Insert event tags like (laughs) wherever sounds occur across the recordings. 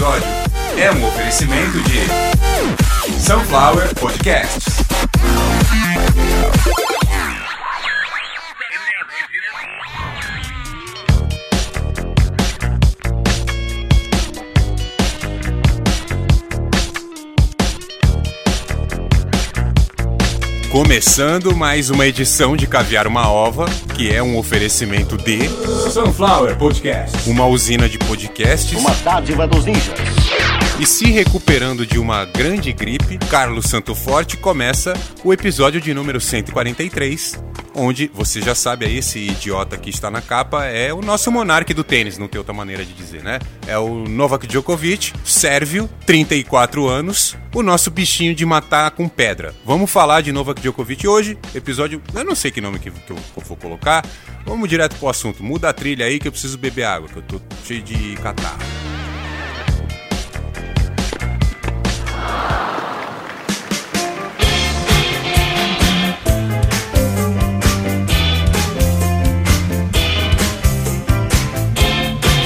episódio é um oferecimento de Sunflower Podcasts. Começando mais uma edição de Caviar uma Ova, que é um oferecimento de Sunflower Podcast, uma usina de podcasts, uma dádiva dos ninjas. E se recuperando de uma grande gripe, Carlos Santo Forte começa o episódio de número 143 onde você já sabe aí, esse idiota que está na capa é o nosso monarca do tênis, não tem outra maneira de dizer, né? É o Novak Djokovic, sérvio, 34 anos, o nosso bichinho de matar com pedra. Vamos falar de Novak Djokovic hoje, episódio, eu não sei que nome que eu vou colocar, vamos direto pro assunto, muda a trilha aí que eu preciso beber água, que eu tô cheio de catarro.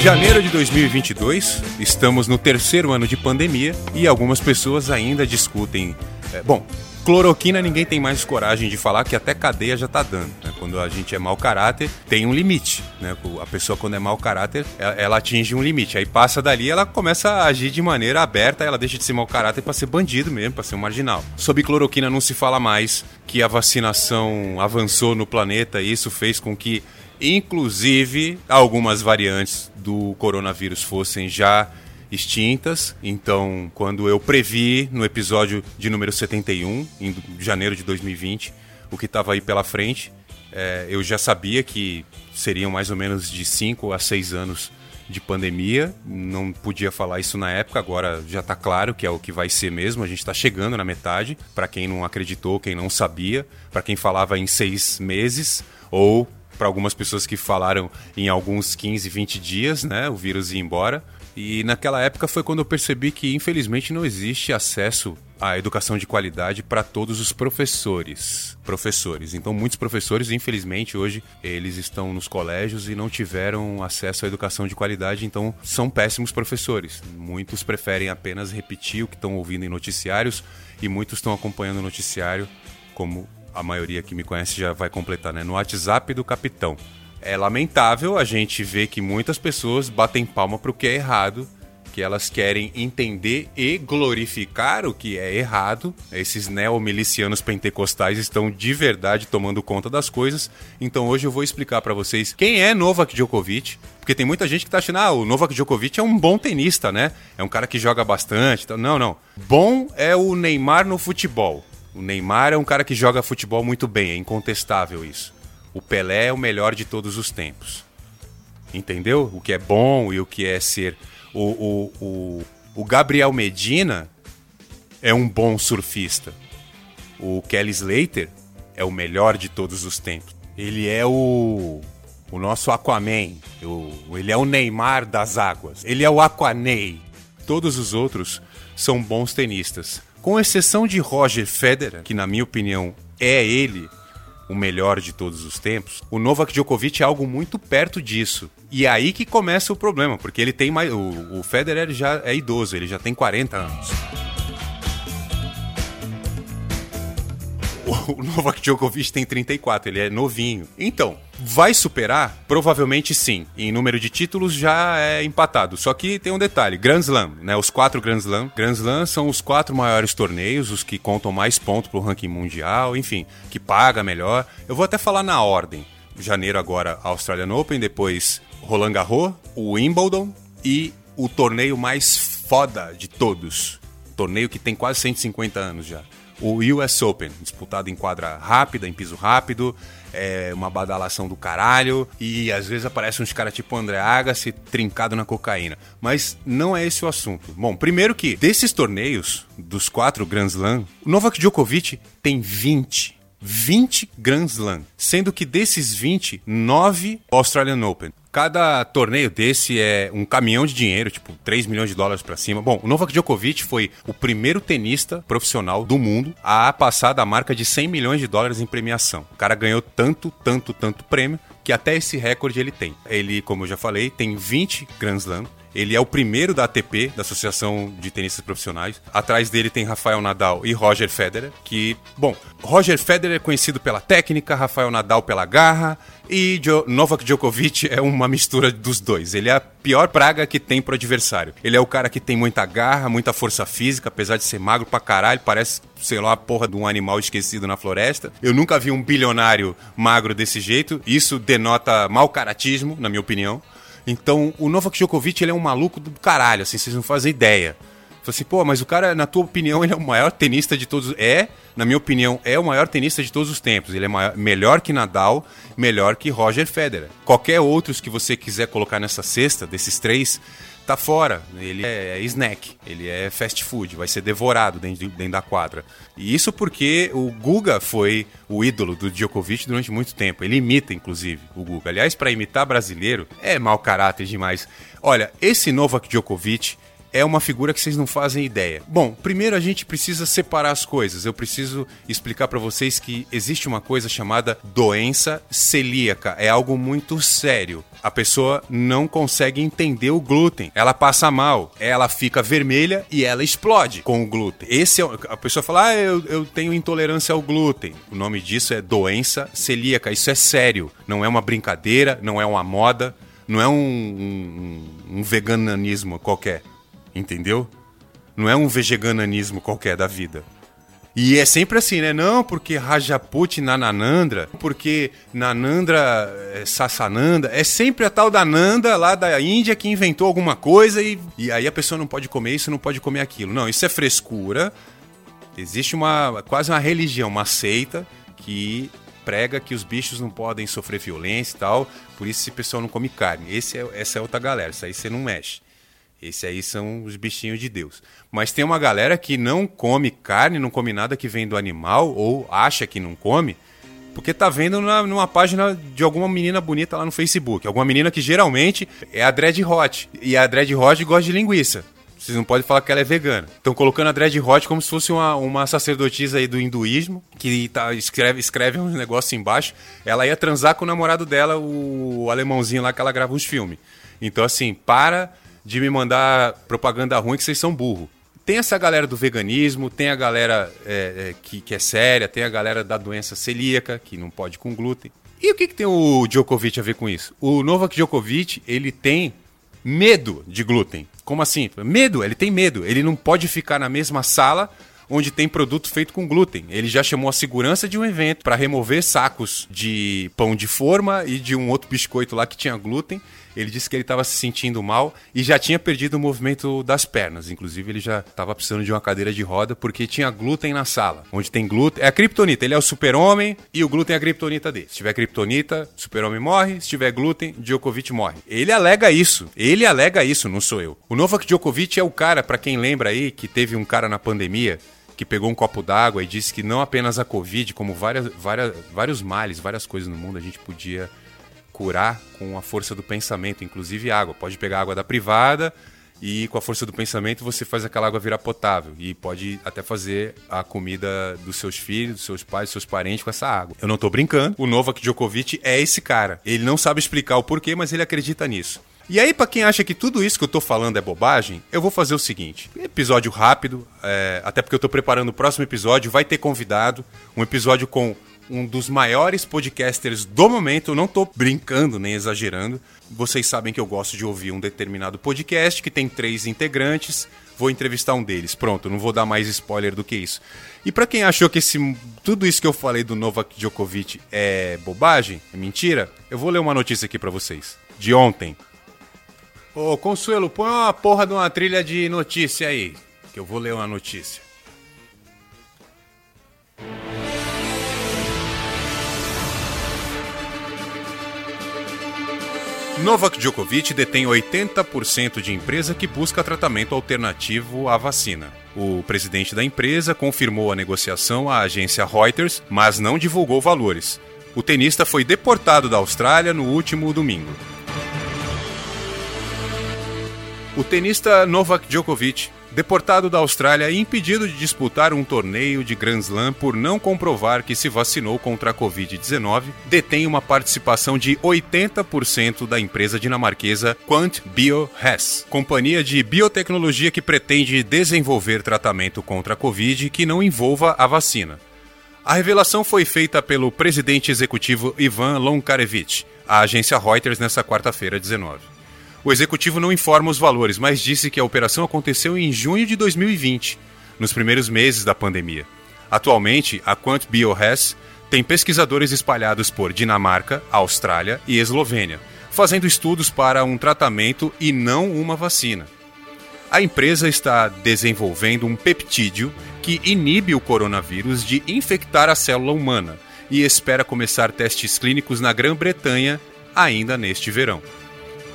Janeiro de 2022, estamos no terceiro ano de pandemia e algumas pessoas ainda discutem. É, bom, cloroquina ninguém tem mais coragem de falar que até cadeia já tá dando. Né? Quando a gente é mau caráter, tem um limite. Né? A pessoa, quando é mau caráter, ela, ela, atinge um limite. Aí passa dali, ela começa a agir de maneira aberta, ela deixa de ser mau caráter para ser bandido mesmo, para ser um marginal. Sobre cloroquina não se fala mais que a vacinação avançou no planeta e isso fez com que inclusive algumas variantes do coronavírus fossem já extintas. Então, quando eu previ no episódio de número 71, em janeiro de 2020, o que estava aí pela frente, é, eu já sabia que seriam mais ou menos de 5 a 6 anos de pandemia. Não podia falar isso na época, agora já está claro que é o que vai ser mesmo. A gente está chegando na metade. Para quem não acreditou, quem não sabia, para quem falava em seis meses ou para algumas pessoas que falaram em alguns 15, 20 dias, né? O vírus ia embora. E naquela época foi quando eu percebi que, infelizmente, não existe acesso à educação de qualidade para todos os professores. Professores. Então, muitos professores, infelizmente, hoje, eles estão nos colégios e não tiveram acesso à educação de qualidade, então são péssimos professores. Muitos preferem apenas repetir o que estão ouvindo em noticiários e muitos estão acompanhando o noticiário como a maioria que me conhece já vai completar, né? No WhatsApp do capitão. É lamentável a gente ver que muitas pessoas batem palma pro que é errado, que elas querem entender e glorificar o que é errado. Esses neomilicianos pentecostais estão de verdade tomando conta das coisas. Então hoje eu vou explicar para vocês quem é Novak Djokovic, porque tem muita gente que tá achando, ah, o Novak Djokovic é um bom tenista, né? É um cara que joga bastante. Não, não. Bom é o Neymar no futebol. O Neymar é um cara que joga futebol muito bem, é incontestável isso. O Pelé é o melhor de todos os tempos. Entendeu? O que é bom e o que é ser. O, o, o, o Gabriel Medina é um bom surfista. O Kelly Slater é o melhor de todos os tempos. Ele é o o nosso Aquaman. O, ele é o Neymar das águas. Ele é o Aquanei. Todos os outros são bons tenistas. Com exceção de Roger Federer, que na minha opinião é ele o melhor de todos os tempos, o Novak Djokovic é algo muito perto disso. E é aí que começa o problema, porque ele tem mais. O, o Federer já é idoso, ele já tem 40 anos. (laughs) O Novak Djokovic tem 34, ele é novinho. Então, vai superar? Provavelmente sim. Em número de títulos já é empatado. Só que tem um detalhe: Grand Slam, né? Os quatro Grand Slam. Grand Slam são os quatro maiores torneios, os que contam mais pontos pro ranking mundial, enfim, que paga melhor. Eu vou até falar na ordem. Janeiro agora Australian Open, depois Roland Garros, o Wimbledon e o torneio mais foda de todos. Torneio que tem quase 150 anos já o US Open, disputado em quadra rápida, em piso rápido, é uma badalação do caralho, e às vezes aparecem uns caras tipo André Agassi trincado na cocaína. Mas não é esse o assunto. Bom, primeiro que desses torneios, dos quatro Grand Slam, o Novak Djokovic tem 20. 20 Grand Slam, sendo que desses 20, 9 Australian Open. Cada torneio desse é um caminhão de dinheiro, tipo 3 milhões de dólares para cima. Bom, o Novak Djokovic foi o primeiro tenista profissional do mundo a passar da marca de 100 milhões de dólares em premiação. O cara ganhou tanto, tanto, tanto prêmio que até esse recorde ele tem. Ele, como eu já falei, tem 20 Grand Slam. Ele é o primeiro da ATP, da Associação de Tenistas Profissionais. Atrás dele tem Rafael Nadal e Roger Federer, que, bom, Roger Federer é conhecido pela técnica, Rafael Nadal pela garra e jo Novak Djokovic é uma mistura dos dois. Ele é a pior praga que tem pro adversário. Ele é o cara que tem muita garra, muita força física, apesar de ser magro pra caralho, parece, sei lá, a porra de um animal esquecido na floresta. Eu nunca vi um bilionário magro desse jeito. Isso denota mau caratismo, na minha opinião. Então, o Novak Djokovic, ele é um maluco do caralho, assim, vocês não fazem ideia. Falei assim, pô, mas o cara, na tua opinião, (laughs) ele é o maior tenista de todos. É, na minha opinião, é o maior tenista de todos os tempos. Ele é maior, melhor que Nadal, melhor que Roger Federer. Qualquer outros que você quiser colocar nessa cesta, desses três, tá fora. Ele é snack, ele é fast food, vai ser devorado dentro, dentro da quadra. E isso porque o Guga foi o ídolo do Djokovic durante muito tempo. Ele imita, inclusive, o Guga. Aliás, para imitar brasileiro, é mau caráter demais. Olha, esse Novak Djokovic é uma figura que vocês não fazem ideia. Bom, primeiro a gente precisa separar as coisas. Eu preciso explicar para vocês que existe uma coisa chamada doença celíaca. É algo muito sério. A pessoa não consegue entender o glúten. Ela passa mal, ela fica vermelha e ela explode com o glúten. Esse é, a pessoa fala: "Ah, eu, eu tenho intolerância ao glúten". O nome disso é doença celíaca. Isso é sério. Não é uma brincadeira, não é uma moda, não é um, um, um veganismo qualquer entendeu? Não é um vegetarianismo qualquer da vida. E é sempre assim, né? Não, porque Rajaput Nananandra, porque Nanandra é, Sassananda, é sempre a tal da Nanda lá da Índia que inventou alguma coisa e, e aí a pessoa não pode comer isso, não pode comer aquilo. Não, isso é frescura. Existe uma quase uma religião, uma seita que prega que os bichos não podem sofrer violência e tal, por isso esse pessoal não come carne. Esse é, essa é outra galera, isso aí você não mexe. Esse aí são os bichinhos de Deus. Mas tem uma galera que não come carne, não come nada que vem do animal, ou acha que não come, porque tá vendo na, numa página de alguma menina bonita lá no Facebook. Alguma menina que geralmente é a Dread Hot. E a Dread Hot gosta de linguiça. Vocês não podem falar que ela é vegana. Estão colocando a Dread Hot como se fosse uma, uma sacerdotisa aí do hinduísmo, que tá, escreve, escreve um negócio embaixo. Ela ia transar com o namorado dela, o alemãozinho lá que ela grava uns filmes. Então, assim, para de me mandar propaganda ruim que vocês são burro. Tem essa galera do veganismo, tem a galera é, é, que, que é séria, tem a galera da doença celíaca, que não pode com glúten. E o que, que tem o Djokovic a ver com isso? O Novak Djokovic, ele tem medo de glúten. Como assim? Medo, ele tem medo. Ele não pode ficar na mesma sala onde tem produto feito com glúten. Ele já chamou a segurança de um evento para remover sacos de pão de forma e de um outro biscoito lá que tinha glúten ele disse que ele estava se sentindo mal e já tinha perdido o movimento das pernas. Inclusive, ele já estava precisando de uma cadeira de roda porque tinha glúten na sala. Onde tem glúten. É a criptonita. Ele é o super-homem e o glúten é a criptonita dele. Se tiver criptonita, super-homem morre. Se tiver glúten, Djokovic morre. Ele alega isso. Ele alega isso, não sou eu. O Novak Djokovic é o cara, para quem lembra aí, que teve um cara na pandemia que pegou um copo d'água e disse que não apenas a Covid, como várias, várias, vários males, várias coisas no mundo, a gente podia curar com a força do pensamento, inclusive água. Pode pegar água da privada e com a força do pensamento você faz aquela água virar potável e pode até fazer a comida dos seus filhos, dos seus pais, dos seus parentes com essa água. Eu não tô brincando. O Novak Djokovic é esse cara. Ele não sabe explicar o porquê, mas ele acredita nisso. E aí, para quem acha que tudo isso que eu tô falando é bobagem, eu vou fazer o seguinte: episódio rápido, é, até porque eu tô preparando o próximo episódio, vai ter convidado, um episódio com um dos maiores podcasters do momento. Eu não estou brincando nem exagerando. Vocês sabem que eu gosto de ouvir um determinado podcast que tem três integrantes. Vou entrevistar um deles. Pronto, não vou dar mais spoiler do que isso. E para quem achou que esse, tudo isso que eu falei do Novak Djokovic é bobagem, é mentira, eu vou ler uma notícia aqui para vocês. De ontem. Ô, Consuelo, põe uma porra de uma trilha de notícia aí, que eu vou ler uma notícia. Novak Djokovic detém 80% de empresa que busca tratamento alternativo à vacina. O presidente da empresa confirmou a negociação à agência Reuters, mas não divulgou valores. O tenista foi deportado da Austrália no último domingo. O tenista Novak Djokovic deportado da Austrália e impedido de disputar um torneio de Grand Slam por não comprovar que se vacinou contra a Covid-19, detém uma participação de 80% da empresa dinamarquesa Quant Bio Hess, companhia de biotecnologia que pretende desenvolver tratamento contra a Covid que não envolva a vacina. A revelação foi feita pelo presidente executivo Ivan Lonkarevich, à agência Reuters nesta quarta-feira, 19. O executivo não informa os valores, mas disse que a operação aconteceu em junho de 2020, nos primeiros meses da pandemia. Atualmente, a Quant BioHS tem pesquisadores espalhados por Dinamarca, Austrália e Eslovênia, fazendo estudos para um tratamento e não uma vacina. A empresa está desenvolvendo um peptídeo que inibe o coronavírus de infectar a célula humana e espera começar testes clínicos na Grã-Bretanha ainda neste verão.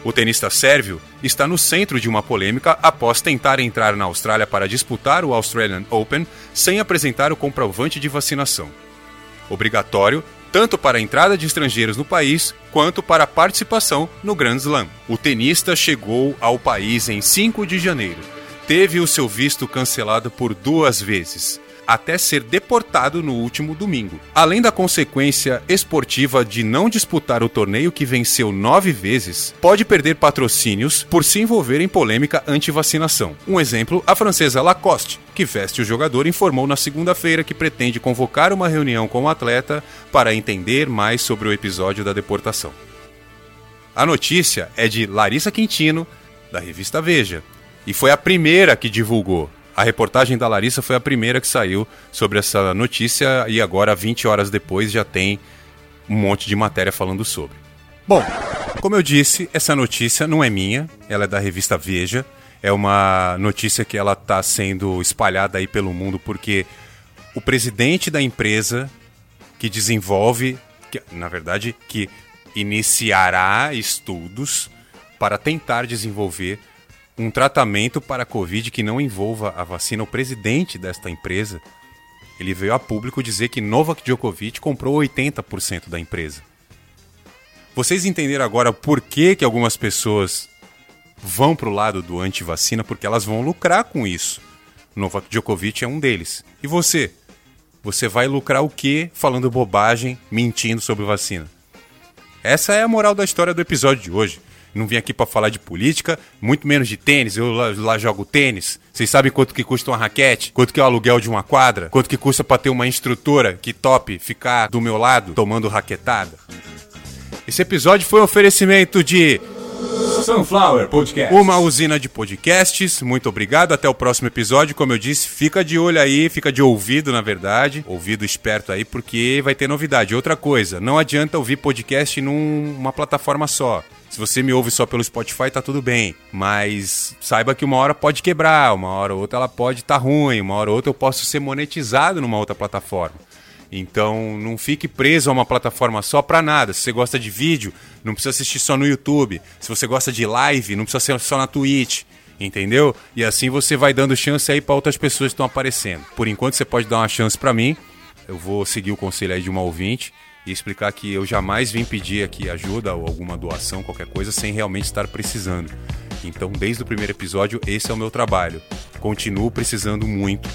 O tenista sérvio está no centro de uma polêmica após tentar entrar na Austrália para disputar o Australian Open sem apresentar o comprovante de vacinação. Obrigatório tanto para a entrada de estrangeiros no país quanto para a participação no Grand Slam. O tenista chegou ao país em 5 de janeiro. Teve o seu visto cancelado por duas vezes até ser deportado no último domingo. Além da consequência esportiva de não disputar o torneio que venceu nove vezes, pode perder patrocínios por se envolver em polêmica anti-vacinação. Um exemplo, a francesa Lacoste, que veste o jogador, informou na segunda-feira que pretende convocar uma reunião com o atleta para entender mais sobre o episódio da deportação. A notícia é de Larissa Quintino, da revista Veja, e foi a primeira que divulgou. A reportagem da Larissa foi a primeira que saiu sobre essa notícia e agora, 20 horas depois, já tem um monte de matéria falando sobre. Bom, como eu disse, essa notícia não é minha, ela é da revista Veja. É uma notícia que ela está sendo espalhada aí pelo mundo porque o presidente da empresa que desenvolve, que, na verdade, que iniciará estudos para tentar desenvolver um tratamento para a Covid que não envolva a vacina. O presidente desta empresa, ele veio a público dizer que Novak Djokovic comprou 80% da empresa. Vocês entenderam agora por que, que algumas pessoas vão para o lado do anti-vacina? Porque elas vão lucrar com isso. Novak Djokovic é um deles. E você? Você vai lucrar o quê falando bobagem, mentindo sobre vacina? Essa é a moral da história do episódio de hoje. Não vim aqui para falar de política, muito menos de tênis. Eu lá, lá, jogo tênis. Vocês sabem quanto que custa uma raquete? Quanto que é o aluguel de uma quadra? Quanto que custa para ter uma instrutora que top ficar do meu lado tomando raquetada? Esse episódio foi um oferecimento de Sunflower Podcast. Uma usina de podcasts. Muito obrigado. Até o próximo episódio. Como eu disse, fica de olho aí, fica de ouvido, na verdade. Ouvido esperto aí, porque vai ter novidade. Outra coisa, não adianta ouvir podcast numa plataforma só. Se você me ouve só pelo Spotify, tá tudo bem. Mas saiba que uma hora pode quebrar, uma hora ou outra ela pode estar tá ruim, uma hora ou outra eu posso ser monetizado numa outra plataforma. Então não fique preso a uma plataforma só para nada. Se você gosta de vídeo, não precisa assistir só no YouTube. Se você gosta de live, não precisa ser só na Twitch. Entendeu? E assim você vai dando chance aí para outras pessoas que estão aparecendo. Por enquanto você pode dar uma chance para mim. Eu vou seguir o conselho aí de uma ouvinte e explicar que eu jamais vim pedir aqui ajuda ou alguma doação, qualquer coisa, sem realmente estar precisando. Então, desde o primeiro episódio, esse é o meu trabalho. Continuo precisando muito.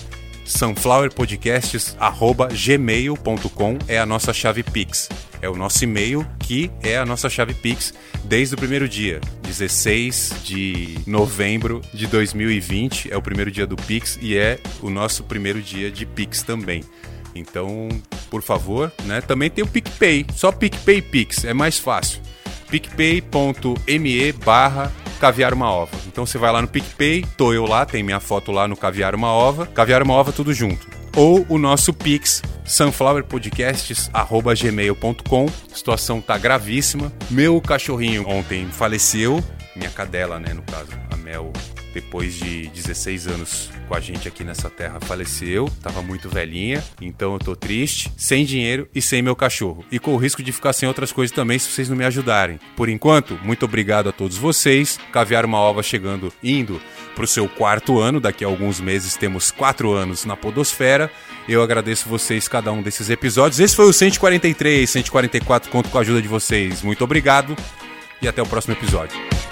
sunflowerpodcasts@gmail.com é a nossa chave Pix. É o nosso e-mail que é a nossa chave Pix desde o primeiro dia, 16 de novembro de 2020, é o primeiro dia do Pix e é o nosso primeiro dia de Pix também. Então, por favor, né? Também tem o PicPay, só PicPay Pix, é mais fácil. picpay.me barra caviar uma ova. Então você vai lá no PicPay, tô eu lá, tem minha foto lá no caviar uma ova, caviar uma ova tudo junto. Ou o nosso Pix, sunflowerpodcasts.gmail.com. Situação tá gravíssima. Meu cachorrinho ontem faleceu, minha cadela, né, no caso, a Mel depois de 16 anos com a gente aqui nessa terra, faleceu, tava muito velhinha, então eu tô triste, sem dinheiro e sem meu cachorro. E com o risco de ficar sem outras coisas também se vocês não me ajudarem. Por enquanto, muito obrigado a todos vocês. Caviar uma ova chegando, indo pro seu quarto ano, daqui a alguns meses temos quatro anos na Podosfera. Eu agradeço vocês cada um desses episódios. Esse foi o 143, 144, conto com a ajuda de vocês. Muito obrigado e até o próximo episódio.